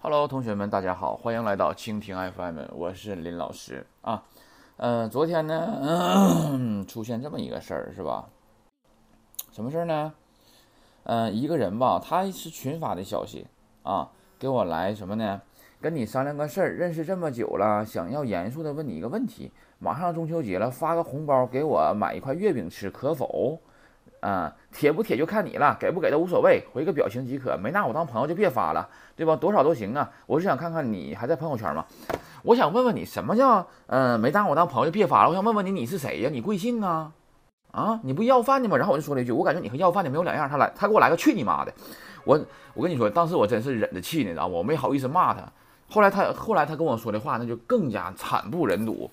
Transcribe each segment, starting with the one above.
Hello，同学们，大家好，欢迎来到蜻蜓 FM，我是林老师啊。嗯，昨天呢，嗯，出现这么一个事儿，是吧？什么事儿呢？嗯，一个人吧，他是群发的消息啊，给我来什么呢？跟你商量个事儿，认识这么久了，想要严肃的问你一个问题：马上中秋节了，发个红包给我买一块月饼吃，可否？啊，铁不铁就看你了，给不给都无所谓，回个表情即可。没拿我当朋友就别发了，对吧？多少都行啊。我是想看看你还在朋友圈吗？我想问问你，什么叫嗯没拿我当朋友就别发了？我想问问你，你是谁呀？你贵姓啊？啊，你不要饭的吗？然后我就说了一句，我感觉你和要饭的没有两样。他来，他给我来个去你妈的！我我跟你说，当时我真是忍着气呢，你知道吗？我没好意思骂他。后来他后来他跟我说的话，那就更加惨不忍睹。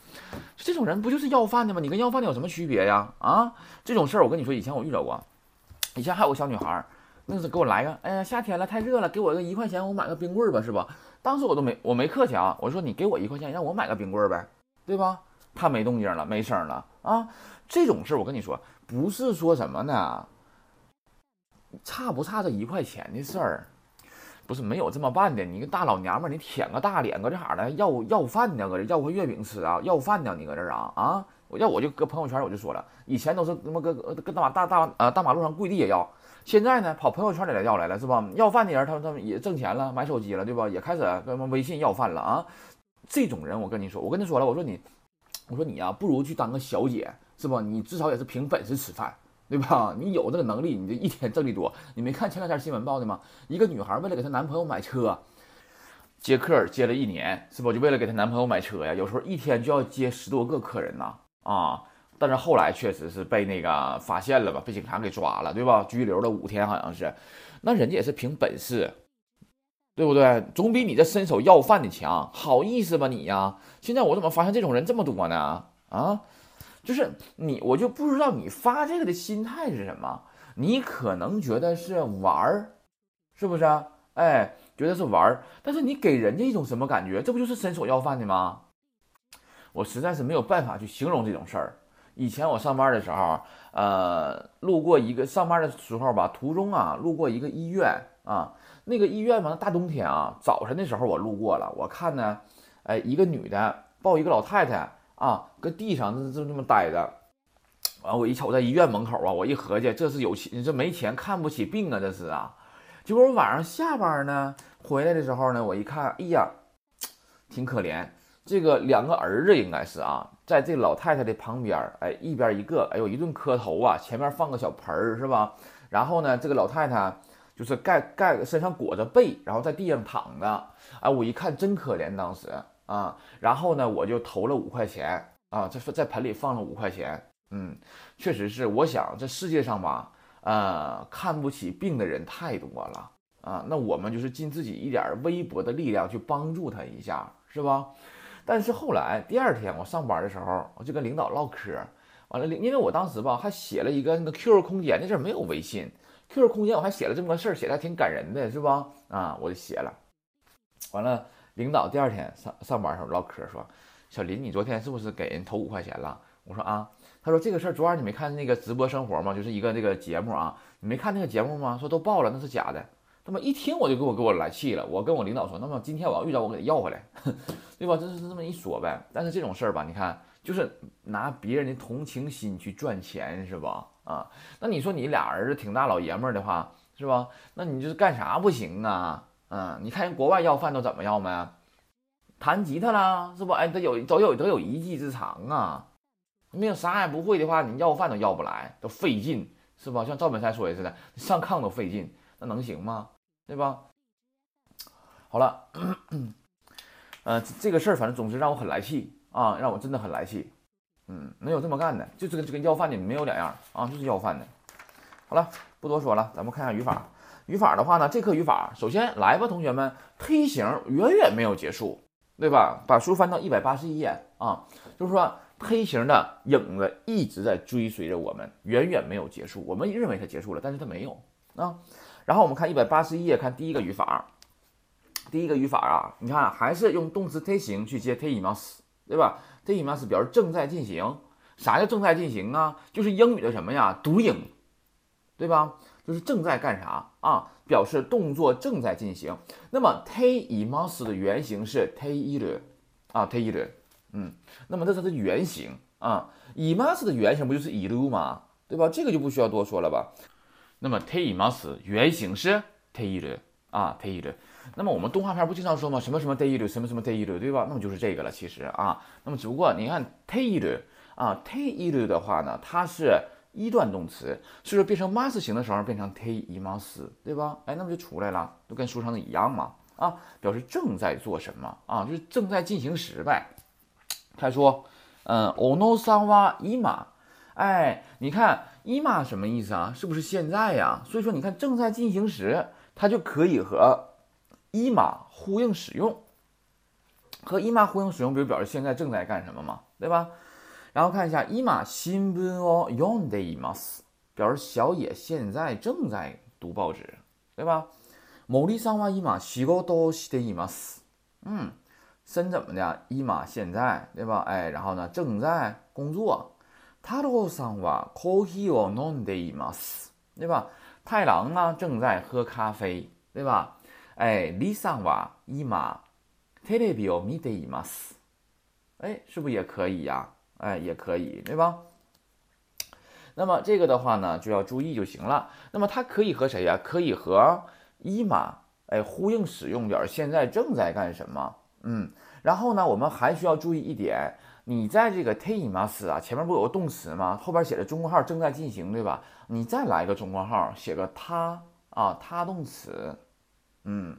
这种人不就是要饭的吗？你跟要饭的有什么区别呀？啊，这种事儿我跟你说，以前我遇到过。以前还有个小女孩，那是给我来个，哎呀，夏天了太热了，给我个一块钱，我买个冰棍儿吧，是吧？当时我都没我没客气啊，我说你给我一块钱，让我买个冰棍儿呗，对吧？他没动静了，没声了啊。这种事儿我跟你说，不是说什么呢，差不差这一块钱的事儿。不是没有这么办的，你个大老娘们，你舔个大脸搁这哈呢？要要饭呢？搁这要个月饼吃啊？要饭呢？你搁这啊啊？我要我就搁朋友圈我就说了，以前都是他妈搁搁大马大大呃大马路上跪地也要，现在呢跑朋友圈里来要来了是吧？要饭的人他们他们也挣钱了，买手机了对吧？也开始跟微信要饭了啊！这种人我跟你说，我跟他说了，我说你，我说你呀，不如去当个小姐是吧？你至少也是凭本事吃饭。对吧？你有这个能力，你就一天挣的多。你没看前两天新闻报的吗？一个女孩为了给她男朋友买车，接客接了一年，是不？就为了给她男朋友买车呀。有时候一天就要接十多个客人呐，啊！但是后来确实是被那个发现了吧，被警察给抓了，对吧？拘留了五天，好像是。那人家也是凭本事，对不对？总比你这伸手要饭的强。好意思吧你呀？现在我怎么发现这种人这么多呢？啊？就是你，我就不知道你发这个的心态是什么。你可能觉得是玩儿，是不是啊？哎，觉得是玩儿，但是你给人家一种什么感觉？这不就是伸手要饭的吗？我实在是没有办法去形容这种事儿。以前我上班的时候，呃，路过一个上班的时候吧，途中啊，路过一个医院啊，那个医院嘛，大冬天啊，早晨的时候我路过了，我看呢，哎，一个女的抱一个老太太。啊，搁地上这这这么待着，完我一瞅在医院门口啊，我一合计这是有钱，这没钱看不起病啊，这是啊。结果我晚上下班呢，回来的时候呢，我一看，哎呀，挺可怜。这个两个儿子应该是啊，在这老太太的旁边，哎，一边一个，哎呦一顿磕头啊，前面放个小盆儿是吧？然后呢，这个老太太就是盖盖身上裹着被，然后在地上躺着，哎，我一看真可怜，当时。啊，然后呢，我就投了五块钱啊，在在盆里放了五块钱，嗯，确实是，我想这世界上吧，呃，看不起病的人太多了啊，那我们就是尽自己一点微薄的力量去帮助他一下，是吧？但是后来第二天我上班的时候，我就跟领导唠嗑，完了，因为我当时吧还写了一个那个 QQ 空间，那阵没有微信，QQ 空间我还写了这么个事儿，写的还挺感人的，是吧？啊，我就写了，完了。领导第二天上上班的时候唠嗑说：“小林，你昨天是不是给人投五块钱了？”我说：“啊。”他说：“这个事儿昨晚你没看那个直播生活吗？就是一个那个节目啊，你没看那个节目吗？说都爆了，那是假的。”那么一听我就给我给我来气了。我跟我领导说：“那么今天我要遇到我给他要回来，对吧？这是这么一说呗。但是这种事儿吧，你看就是拿别人的同情心去赚钱是吧？啊，那你说你俩儿子挺大老爷们儿的话是吧？那你就是干啥不行啊？”嗯，你看人国外要饭都怎么要没？弹吉他啦，是不？哎，都有都有都有一技之长啊！没有啥也不会的话，你要饭都要不来，都费劲，是吧？像赵本山说的似的，上炕都费劲，那能行吗？对吧？好了，呃，这个事儿反正总之让我很来气啊，让我真的很来气。嗯，能有这么干的，就这个就跟要饭的没有两样啊，就是要饭的。好了，不多说了，咱们看下语法。语法的话呢，这课语法首先来吧，同学们，推形远远没有结束，对吧？把书翻到一百八十一页啊，就是说推形的影子一直在追随着我们，远远没有结束。我们认为它结束了，但是它没有啊。然后我们看一百八十一页，看第一个语法，第一个语法啊，你看还是用动词推形去接 t i m a s 对吧 t i m a s 表示正在进行。啥叫正在进行啊？就是英语的什么呀？读音，对吧？就是正在干啥啊，表示动作正在进行。那么 te imas 的原型是 te iru 啊，te iru，嗯，那么这是它的原型啊，imas 的原型不就是 iru 吗？对吧？这个就不需要多说了吧。那么 te imas 原型是 te iru 啊，te iru。那么我们动画片不经常说吗？什么什么 te iru，什么什么 te iru，对吧？那么就是这个了，其实啊，那么只不过你看 te iru 啊，te iru 的话呢，它是。一段动词，所以说变成 mas 形的时候变成 te imas，对吧？哎，那么就出来了，就跟书上的一样嘛。啊，表示正在做什么啊，就是正在进行时呗。他说，嗯，ono san wa ima，哎，你看 ima 什么意思啊？是不是现在呀？所以说你看正在进行时，它就可以和 ima 呼应使用，和 ima 呼应使用，比如表示现在正在干什么嘛，对吧？然后看一下，伊玛新聞を読んでいます，表示小野现在正在读报纸，对吧？森さんは今仕事をしています。嗯，森怎么的？伊玛现在，对吧？哎，然后呢，正在工作。太郎さんはコーヒーを飲んでいます，对吧？太郎呢，正在喝咖啡，对吧？哎，李さんは今テレビを見ています。哎，是不是也可以呀？ 哎，也可以，对吧？那么这个的话呢，就要注意就行了。那么它可以和谁呀？可以和伊玛哎呼应使用，点现在正在干什么？嗯，然后呢，我们还需要注意一点，你在这个 te imas 啊前面不有个动词吗？后边写着中括号正在进行，对吧？你再来一个中括号，写个他啊，他动词。嗯，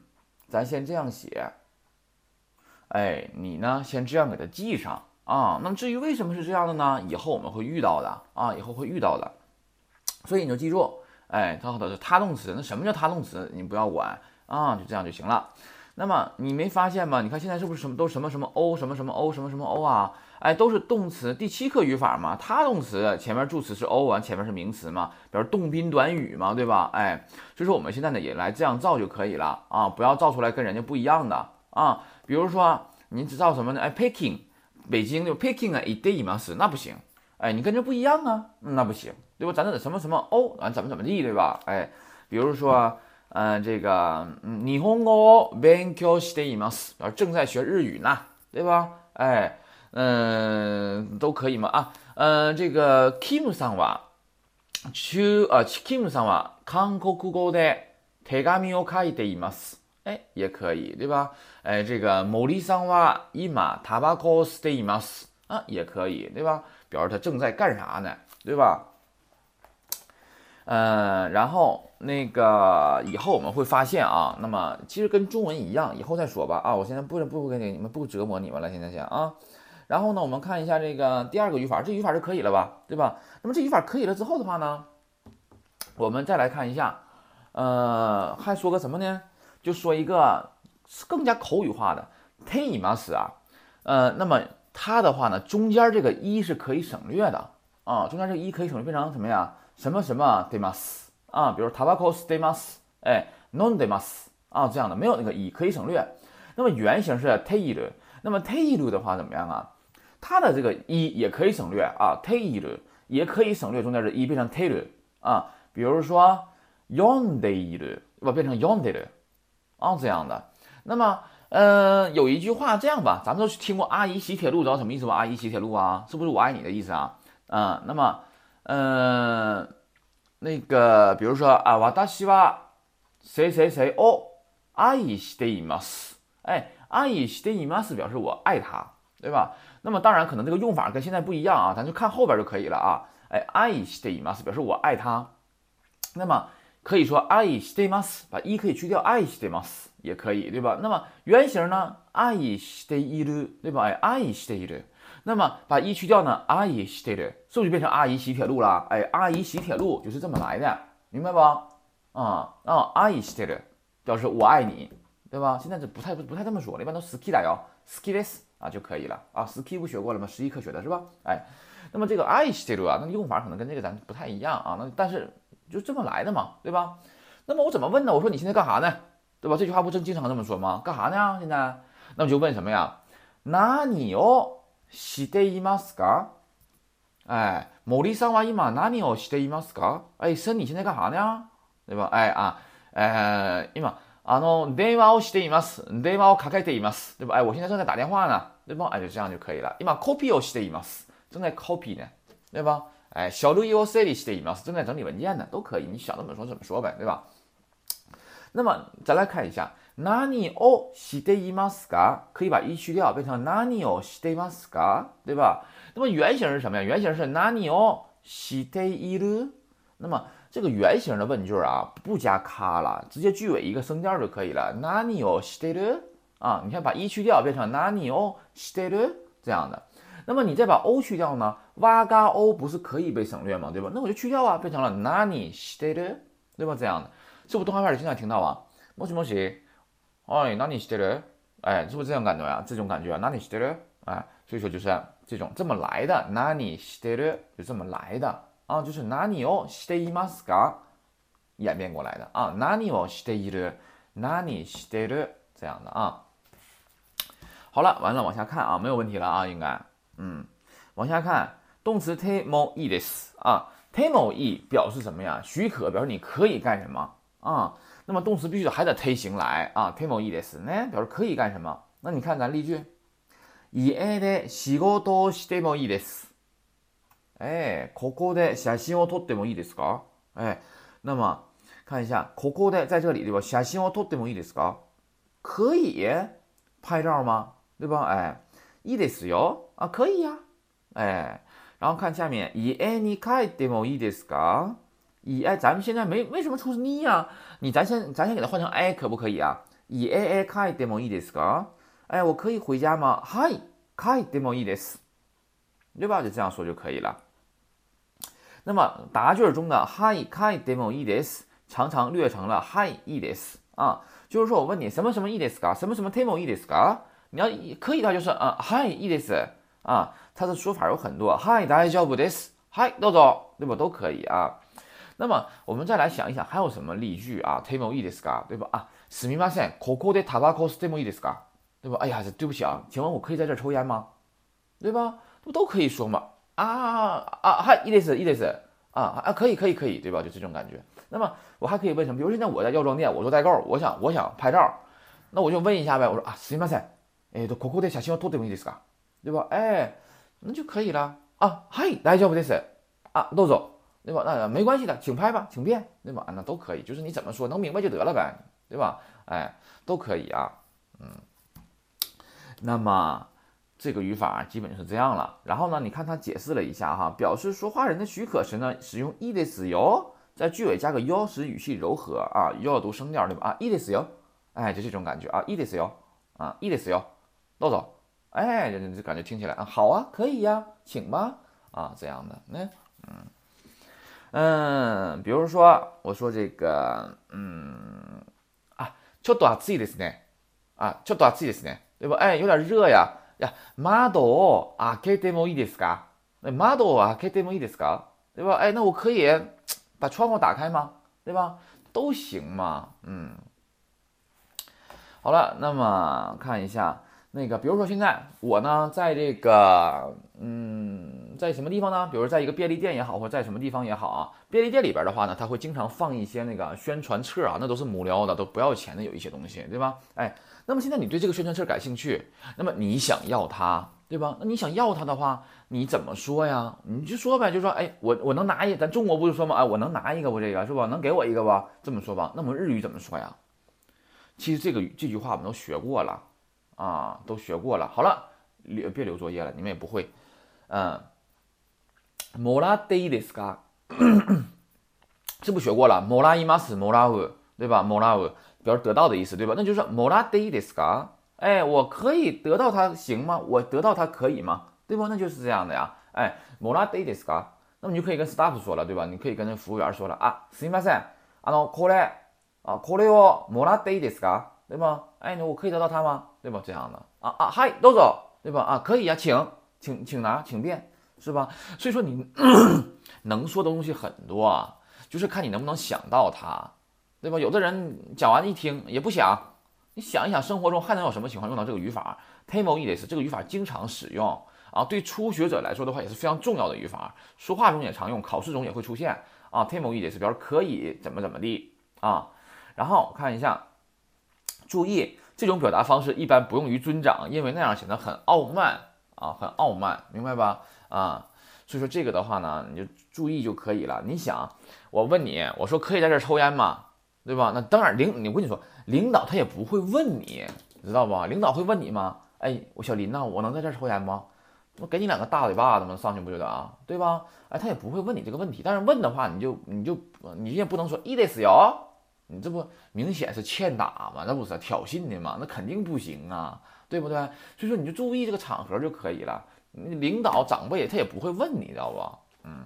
咱先这样写。哎，你呢，先这样给它记上。啊，那么至于为什么是这样的呢？以后我们会遇到的啊，以后会遇到的，所以你就记住，哎，它后头是他动词，那什么叫他动词？你不要管啊，就这样就行了。那么你没发现吗？你看现在是不是什么都什么什么 o 什么什么 o 什么什么 o 啊？哎，都是动词，第七课语法嘛，它动词前面助词是 o 完，前面是名词嘛，比如动宾短语嘛，对吧？哎，所以说我们现在呢也来这样造就可以了啊，不要造出来跟人家不一样的啊，比如说你只造什么呢？哎，picking。北京就 picking 啊，一对一嘛是那不行，哎，你跟这不一样啊，那不行，对吧？咱这得什么什么哦，啊，怎么怎么地，对吧？哎，比如说，嗯，这个，嗯，日本語勉強しています，然后正在学日语呢，对吧？哎，嗯，都可以嘛啊，嗯，这个 Kim さんは中啊，Kim さんは韓国語で手紙を書いています。 哎，也可以，对吧？哎，这个某利桑哇伊马塔巴科斯蒂马斯啊，也可以，对吧？表示他正在干啥呢，对吧？嗯，然后那个以后我们会发现啊，那么其实跟中文一样，以后再说吧啊，我现在不不给你们不折磨你们了，现在先啊。然后呢，我们看一下这个第二个语法，这语法就可以了吧，对吧？那么这语法可以了之后的话呢，我们再来看一下，呃，还说个什么呢？就说一个更加口语化的 t e m a s 啊，呃，那么它的话呢，中间这个一是可以省略的。啊，中间这个一可以省略变成什么呀？什么什么 d e m a s 啊，比如 tabacos d e m a s 哎，non d e m a s 啊，这样的没有那个一可以省略。那么原型是 t e i l 那么 t e i l 的话怎么样啊？它的这个一也可以省略啊 t e i l 也可以省略中间的一变成 t e l 啊，比如说 yon d e l 不变成 yon d e l 啊，这样的。那么，呃，有一句话这样吧，咱们都听过“阿姨洗铁路”，知道什么意思吧？“阿姨洗铁路”啊，是不是我爱你的意思啊？嗯，那么，嗯，那个，比如说啊，我大西哇，谁谁谁哦，阿姨洗的伊玛斯，哎，阿姨洗的伊玛斯表示我爱他，对吧？那么当然可能这个用法跟现在不一样啊，咱就看后边就可以了啊。哎，阿姨洗的伊玛斯表示我爱他，那么。可以说愛してます，把一可以去掉，愛してます也可以，对吧？那么原型呢？愛している，对吧？哎，愛している。那么把一去掉呢？愛してる，是不是就变成阿姨洗铁路了？哎，阿姨洗铁路就是这么来的，明白不？啊啊，愛してる表示我爱你，对吧？现在这不太不太这么说了，一般都好きだよ，好きです啊就可以了啊。好き不学过了吗？十一课学的是吧？哎，那么这个愛してる啊，那用法可能跟这个咱不太一样啊。那但是。 就这么来的嘛，对吧？那么我怎么问呢？我说你现在干啥呢？对吧？这句话不正经常这么说吗？干啥呢？现在，那我就问什么呀？何をしていますか？哎，某里桑娃伊玛，何をしていますか？哎，森，你现在干啥呢？ 对吧？哎啊，呃，今あの電話をしています。電話をかけています，对吧？哎，我现在正在打电话呢，对吧？哎，就这样就可以了。今コピーをしています，正在 copy 呢，对吧？ 哎，小路を整理しています，正在整理文件呢，都可以，你想怎么说怎么说呗，对吧？那么再来看一下，何をしていますか？可以把一去掉，变成何をしていますか？对吧？那么原型是什么呀？原型是何をしている。那么这个原型的问句啊，不加卡了，直接句尾一个声调就可以了。何をしてる？啊，你看把一去掉，变成何をしてる这样的。 那么你再把 o 去掉呢？哇嘎 o 不是可以被省略吗？对吧？那我就去掉啊，变成了何してる？对吧？这样的。是不是动画片里经常听到啊？莫西莫西，哎，哪里してる？哎，是不是这种感觉呀？这种感觉，哪里してる？哎，所以说就是这种这么来的，哪里してる？就这么来的啊，就是哪里をしていますか？演变过来的啊，哪里をしている？哪里してる？这样的啊。好了，完了，往下看啊，没有问题了啊，应该， 嗯，往下看，动词 t mo e this 啊，t mo e 表示什么呀？许可，表示你可以干什么？啊，那么动词必须得还得推形来啊，推某意思呢，表示可以干什么？那你看咱例句，家で仕事をしてもいいです。哎，ここで写真を撮ってもいいですか？哎，那么看一下，ここで在这里对吧？写真を撮ってもいいですか？可以拍照吗？对吧？哎， いいですよ啊，可以呀。哎，然后看下面，家に帰ってもいいですか？以哎，咱们现在没为什么出你呀？你咱先咱先给它换成哎，可不可以啊？以哎哎可以 demo いいですか？哎，我可以回家吗？はい、可以 demo いいです，对吧？就这样说就可以了。那么答卷中的はい、可以 demo いいです，常常略成了はいいいです啊。就是说我问你什么什么いいですか？什么什么 demo いいですか？ 你要可以的话就是啊はいいいです啊。它的说法有很多，はい大丈夫です，はいどうぞ，对吧？都可以啊。那么我们再来想一想，还有什么例句啊？Temo i d s 对吧？啊，すみません、ここでタバコ吸ってもいいですか？对吧？哎呀，对不起啊，请问我可以在这抽烟吗？对吧？不都可以说嘛？啊啊，嗨，いいです、いいです。啊啊，可以可以可以，对吧？就这种感觉。那么我还可以问什么？比如现在我在药妆店，我做代购，我想我想拍照，那我就问一下呗。我说啊，すみません、 えっとここで写真を撮ってもいいですか？对吧？哎，那就可以了。啊，はい、大丈夫です。啊，どうぞ。对吧？那没关系的，请拍吧，请便，对吧？那都可以，就是你怎么说能明白就得了呗，对吧？哎，都可以啊，嗯。那么这个语法基本是这样了。然后呢，你看他解释了一下哈，表示说话人的许可时呢，使用 e this 哟，在句尾加个哟，使语气柔和啊，又要读声调，对吧？啊，e this 哟，哎，就这种感觉啊，e this 哟，啊，e this 哟， 豆豆，哎，这这感觉听起来啊，好啊，可以呀，请吧，啊，这样的，那，嗯。嗯，比如说，我说这个，嗯，啊，ちょっと暑いですね。啊，ちょっと暑いですね，对吧？哎，有点热呀。呀，窓を開けてもいいですか？那窓を開けてもいいですか？对吧？哎，那我可以把窗户打开吗？对吧？都行嘛。嗯，好了，那么看一下 那个，比如说现在我呢，在这个，嗯。在什么地方呢？比如在一个便利店也好，或者在什么地方也好啊。便利店里边的话呢，他会经常放一些那个宣传册啊，那都是母聊的，都不要钱的，有一些东西，对吧？哎，那么现在你对这个宣传册感兴趣，那么你想要它，对吧？那你想要它的话，你怎么说呀？你就说呗，就说，哎，我我能拿一，咱中国不是说吗？哎，我能拿一个不？这个是吧？能给我一个不？这么说吧。那么日语怎么说呀？其实这个这句话我们都学过了啊，都学过了。好了，留别留作业了，你们也不会，嗯。もらっていいですか？是不学过了？もらいます，もらう，对吧？もらう表示得到的意思，对吧？那就是もらっていいですか？哎，我可以得到它行吗？我得到它可以吗？对吧？那就是这样的呀。哎，もらっていいですか？那么你就可以跟 staff 说了，对吧？你可以跟那服务员说了啊，すみません、あのこれ啊これをもらっていいですか？对吗？哎，我可以得到它吗？ 对吧？这样的啊啊，嗨，どうぞ，对吧？啊，可以呀，请请请拿，请便。是吧？所以说你能说的东西很多啊，就是看你能不能想到它，对吧？有的人讲完一听也不想，你想一想，生活中还能有什么情况用到这个语法？Temo i s 这个语法经常使用啊，对初学者来说的话也是非常重要的语法，说话中也常用，考试中也会出现啊。Temo i s 表示可以怎么怎么地 啊。然后看一下，注意 这种表达方式一般不用于尊长，因为那样显得很傲慢啊，很傲慢，明白吧？啊，所以说这个的话呢，你就注意就可以了。你想，我问你，我说可以在这抽烟吗？对吧？那当然，领，我跟你说，领导他也不会问你，知道不？领导会问你吗？哎，我小林呐，我能在这抽烟吗？我给你两个大嘴巴子吗？上去不就得啊？对吧？哎，他也不会问你这个问题。但是问的话，你就你就你也不能说一得死哟，你这不明显是欠打吗？那不是挑衅的吗？那肯定不行啊，对不对？所以说你就注意这个场合就可以了。领导长辈他也不会问你，知道不？嗯，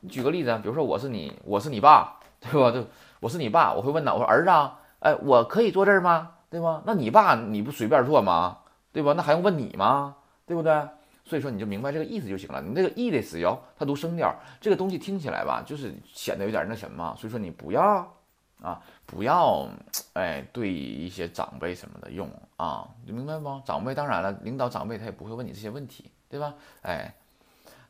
你举个例子，比如说我是你，我是你爸，对吧？就我是你爸，我会问他，我说儿子，哎，我可以坐这儿吗？对吧？那你爸你不随便坐吗？对吧？那还用问你吗？对不对？所以说你就明白这个意思就行了。你这个 e 的死哟，它读声调，这个东西听起来吧，就是显得有点那什么。所以说你不要啊，不要哎，对一些长辈什么的用啊，你明白不？长辈当然了，领导长辈他也不会问你这些问题，对吧？哎，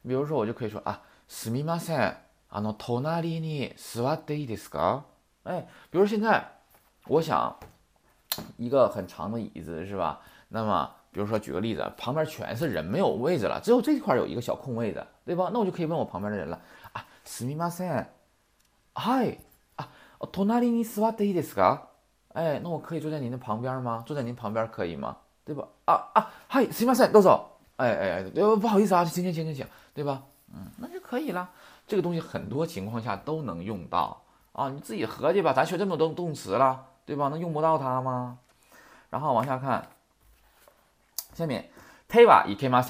比如说我就可以说啊，すみません、あの隣に座っていいですか？哎，比如现在我想一个很长的椅子，是吧？那么。比如说，举个例子，旁边全是人，没有位置了，只有这块有一个小空位子，对吧？那我就可以问我旁边的人了啊，すみません、はい、啊、 隣に座っていいですか？哎，那我可以坐在您的旁边吗？坐在您旁边可以吗？对吧？啊啊，はい、すみません、どうぞ。哎哎哎，对不好意思啊，行行行行行，对吧？嗯，那就可以了。这个东西很多情况下都能用到啊，你自己合计吧。咱学这么多动词了，对吧？能用不到它吗？然后往下看。下面，te wa i k e m a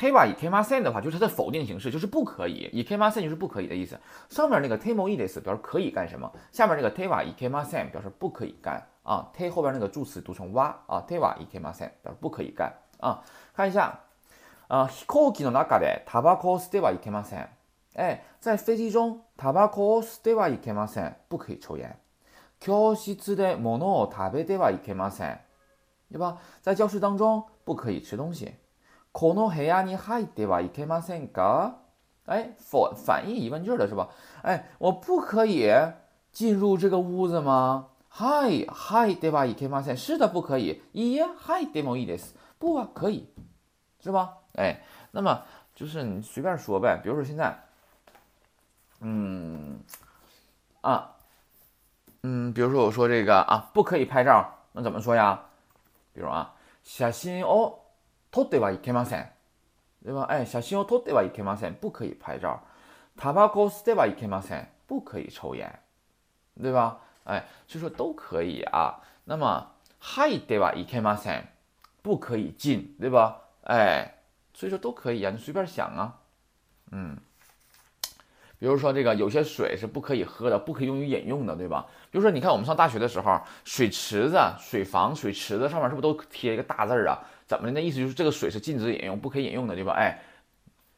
s e n t e wa i k e m a s e n 的话，就是它的否定形式，就是不可以 i k e m a s e n 就是不可以的意思。上面那个 te mo i des 表示可以干什么，下面这个 te wa i k e m a s e n 表示不可以干啊。te 后边那个助词读成 wa 啊，te wa i k e m a s e n 表示不可以干啊。看一下啊，飛行機の中でタバコを吸ってはいけません。哎，在飞机中タバコを吸ってはいけません，不可以抽烟。教室で物を食べてはいけません。对吧？在教室当中不可以吃东西。 この部屋に入ってはいけませんか？哎，反反义疑问句的是吧？哎，我不可以进入这个屋子吗？はい入ってはいけません。是的，不可以。いいえ、入ってもいいです。不啊，可以，是吧？哎，那么就是你随便说呗。比如说现在，嗯，啊，嗯，比如说我说这个啊，不可以拍照，那怎么说呀？比如啊，写真を 撮ってはいけません，对吧？哎，写真を撮ってはいけません，不可以拍照。タバコ吸ってはいけません，不可以抽烟，对吧？哎，所以说都可以啊。那么入ってはいけません，不可以进，对吧？哎，所以说都可以啊，你随便想啊，嗯。比如说这个有些水是不可以喝的，不可以用于饮用的，对吧？比如说你看我们上大学的时候，水池子、水房、水池子上面是不是都贴一个大字儿啊？ 怎么的？那意思就是这个水是禁止饮用、不可以饮用的，对吧？哎，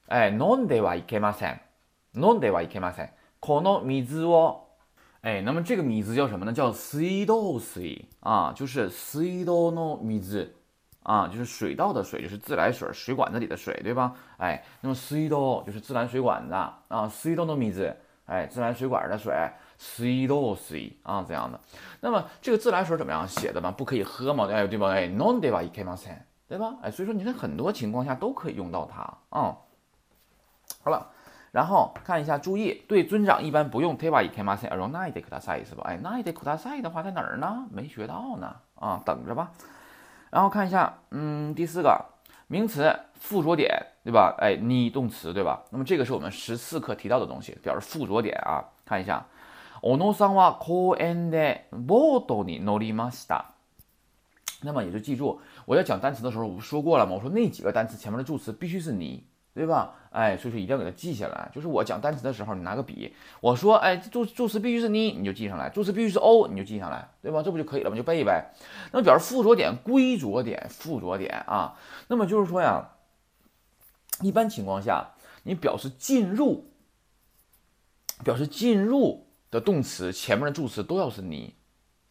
哎，non de wa ike masen，non de wa ike masen，この水を，哎，那么这个米字叫什么呢？叫水道水啊，就是水道の水。啊，就是水稻的水，就是自来水水管子里的水，对吧？哎，那么水道就是自来水管子啊，水道的米子，哎，自来水管的水，水道水啊，这样的。那么这个自来水怎么样写的呢？不可以喝嘛？哎，对吧？哎，non 对吧？i k 对吧？哎，所以说你在很多情况下都可以用到它啊。好了，然后看一下，注意，对尊长一般不用 teva i k 而用 nai de kudasai 是吧？哎，nai de kudasai 的话在哪儿呢？没学到呢啊，等着吧。然后看一下，嗯，第四个名词附着点，对吧？哎，你动词，对吧？那么这个是我们十四课提到的东西，表示附着点啊。看一下，小野さんは公園でボートに乗りました。那么也就记住， 我在讲单词的时候，我不说过了吗？我说那几个单词前面的助词必须是你。对吧？哎，所以说一定要给它记下来。就是我讲单词的时候，你拿个笔，我说，哎，助助词必须是你，你就记上来；助词必须是 o，你就记上来，对吧？这不就可以了吗？就背呗。那么表示附着点、归着点、附着点啊。那么就是说呀，一般情况下，你表示进入、表示进入的动词前面的助词都要是你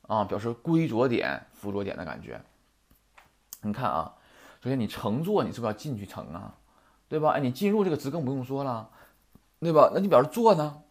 啊，表示归着点、附着点的感觉。你看啊，首先你乘坐，你是不是要进去乘啊？对吧？哎，你进入这个词更不用说了，对吧？那你表示坐呢？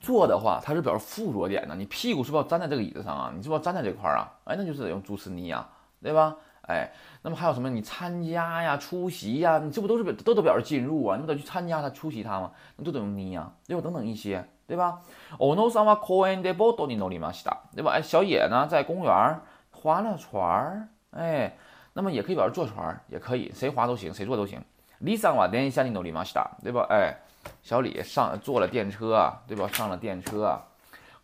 坐的话，它是表示附着点呢。你屁股是不是要站在这个椅子上啊？你是不是要站在这块儿啊？哎，那就是得用助词你呀，对吧？哎，那么还有什么？你参加呀、出席呀，你这不都是表都都表示进入啊？你不得去参加他、出席他吗？那都得用你呀，对吧？等等一些，对吧？おのさんは公園でボートに乗りました，对吧？哎，小野呢在公园划了船儿， 哎，那么也可以表示坐船，也可以，谁划都行，谁坐都行。李さんは電車に乗りました，对吧？哎，小李上坐了电车，对吧？上了电车。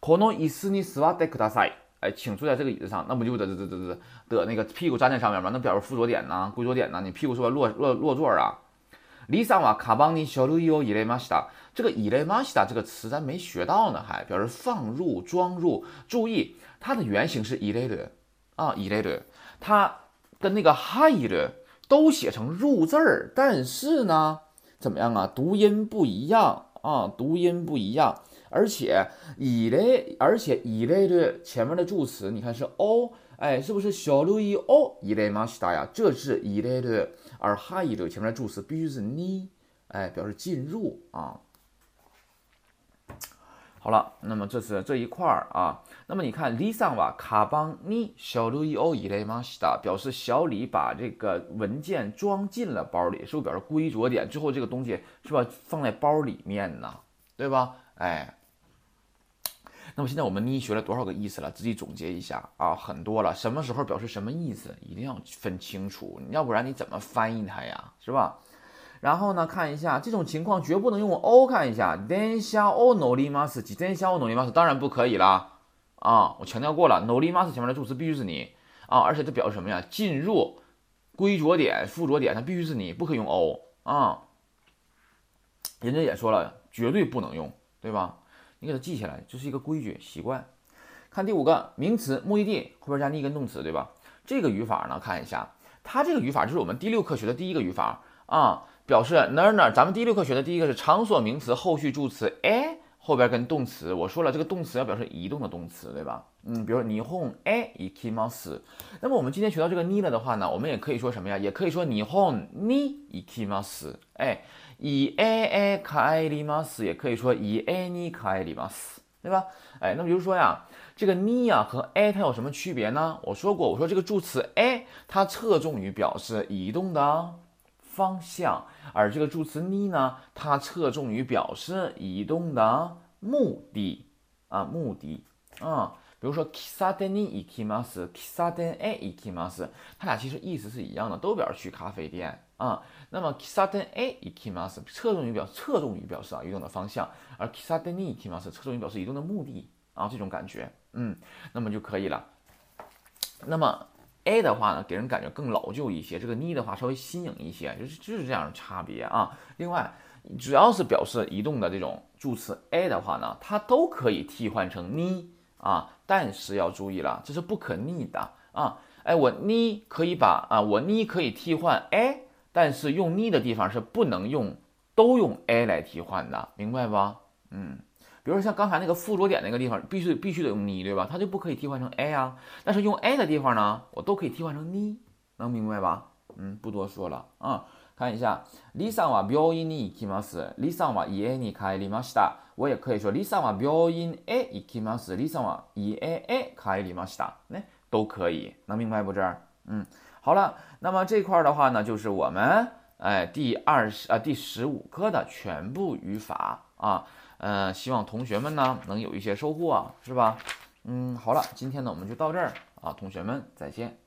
この椅子に座ってください。哎，请坐在这个椅子上，那不就得得得得得得那个屁股粘在上面吗？那表示附着点呢，归着点呢？你屁股是不是落落落座啊？李桑瓦卡邦尼小路伊伊雷马西达，这个伊雷马西达这个词咱没学到呢，还表示放入、装入。注意，它的原型是伊雷的啊，伊雷的， 它跟那个哈伊的都写成入字儿，但是呢，怎么样啊？读音不一样啊，读音不一样。而且以类，而且以类的前面的助词，你看是 o，哎，是不是小路易 o 以类马西达呀？这是以类的，而哈伊的前面的助词必须是你，哎，表示进入啊。好了，那么这是这一块儿啊。那么你看，李桑瓦卡邦尼小路易 o 以类马西达，表示小李把这个文件装进了包里，是不是表示归着点？最后这个东西是吧，放在包里面呢，对吧？哎。那么现在我们呢学了多少个意思了？自己总结一下啊，很多了。什么时候表示什么意思，一定要分清楚，要不然你怎么翻译它呀？是吧？然后呢，看一下这种情况绝不能用 o，看一下電車を乗ります，電車を乗ります，当然不可以啦。啊，我强调过了，乗ります前面的助词必须是你啊，而且它表示什么呀？进入归着点、附着点，它必须是你，不可以用 o 啊。人家也说了，绝对不能用，对吧？你给它记下来，这是一个规矩习惯。看第五个名词目的地后边加逆跟动词，对吧？这个语法呢，看一下，它这个语法就是我们第六课学的第一个语法啊， 表示哪儿哪儿。咱们第六课学的第一个是场所名词后续助词哎，后边跟动词。我说了，这个动词要表示移动的动词，对吧？嗯，比如日本え行きます。那么我们今天学到这个に了的话呢，我们也可以说什么呀？也可以说日本に行きます。哎。以 a a 帰ります，也可以说以 a に帰ります，对吧？哎，那么比如说呀，这个に呀和 a 它有什么区别呢？我说过，我说这个助词 a 它侧重于表示移动的 方向，而这个助词に呢，它侧重于表示移动的目的啊，目的啊。比如说喫茶店に行きます，喫茶店へ行きます，它俩其实意思是一样的，都表示去咖啡店啊。那么喫茶店へ行きます侧重于表侧重于表示啊移动的方向，而喫茶店に行きます侧重于表示移动的目的啊这种感觉，嗯，那么就可以了。那么 A 的话呢，给人感觉更老旧一些，这个 ni 的话稍微新颖一些，就是就是这样的差别啊。另外，只要是表示移动的这种助词 a 的话呢，它都可以替换成 ni 啊。但是要注意了，这是不可逆的啊！哎，我呢可以把啊，我呢可以替换 a，但是用呢的地方是不能用都用 a 来替换的，明白吧？嗯，比如说像刚才那个附着点那个地方，必须必须得用呢，对吧？它就不可以替换成 a 啊。但是用 a 的地方呢，我都可以替换成呢，能明白吧？嗯，不多说了啊。看一下，李さんは病院に行きます。李さんは家に帰りました。我也可以说，李さんは病院へ行きます。李さんは家へ帰りました。那都可以，能明白不？这儿，嗯，好了，那么这块的话呢，就是我们哎第二十啊第十五课的全部语法啊， 呃，希望同学们呢能有一些收获啊，是吧？嗯，好了，今天呢我们就到这儿啊，同学们再见。